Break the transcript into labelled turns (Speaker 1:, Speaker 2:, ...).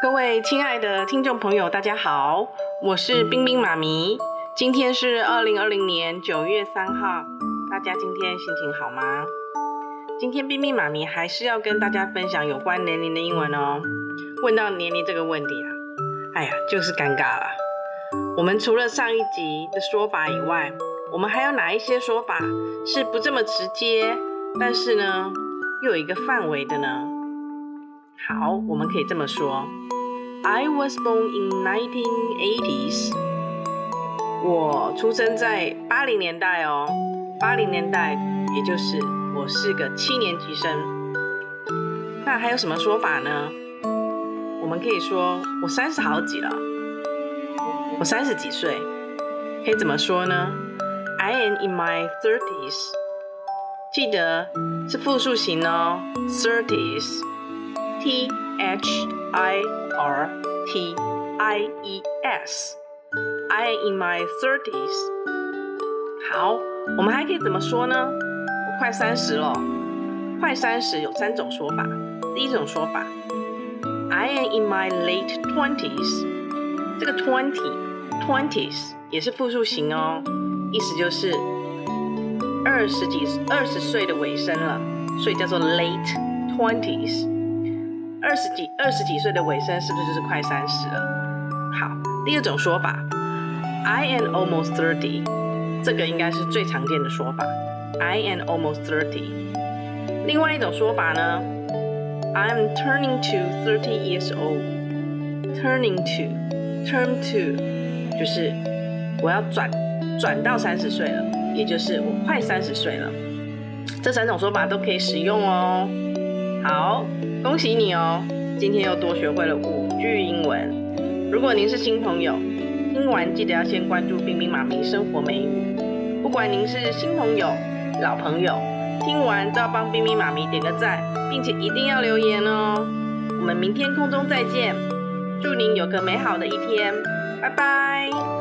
Speaker 1: 各位亲爱的听众朋友，大家好，我是冰冰妈咪。今天是二零二零年九月三号，大家今天心情好吗？今天冰冰妈咪还是要跟大家分享有关年龄的英文哦。问到年龄这个问题啊，哎呀，就是尴尬了。我们除了上一集的说法以外，我们还有哪一些说法是不这么直接，但是呢，又有一个范围的呢？好，我们可以这么说：I was born in nineteen eighty s。我出生在八零年代哦，八零年代，也就是我是个七年级生。那还有什么说法呢？我们可以说我三十好几了，我三十几岁，可以怎么说呢？I am in my thirties。记得是复数型哦，thirties。T H I R T I E S. I am in my thirties. 好，我们还可以怎么说呢？我快三十了。快三十有三种说法。第一种说法，I am in my late twenties。这个 twenty twenties 也是复数型哦，意思就是二十几、二十岁的尾声了，所以叫做 late twenties。 二十几、二十几岁的尾声，是不是就是快三十了？好，第二种说法，I am almost thirty，这个应该是最常见的说法，I am almost thirty。另外一种说法呢，I am turning to thirty years old，turning to，turn to，就是我要转转到三十岁了，也就是我快三十岁了。这三种说法都可以使用哦。好。恭喜你哦！今天又多学会了五句英文。如果您是新朋友，听完记得要先关注冰冰妈咪生活美语。不管您是新朋友、老朋友，听完都要帮冰冰妈咪点个赞，并且一定要留言哦。我们明天空中再见，祝您有个美好的一天，拜拜。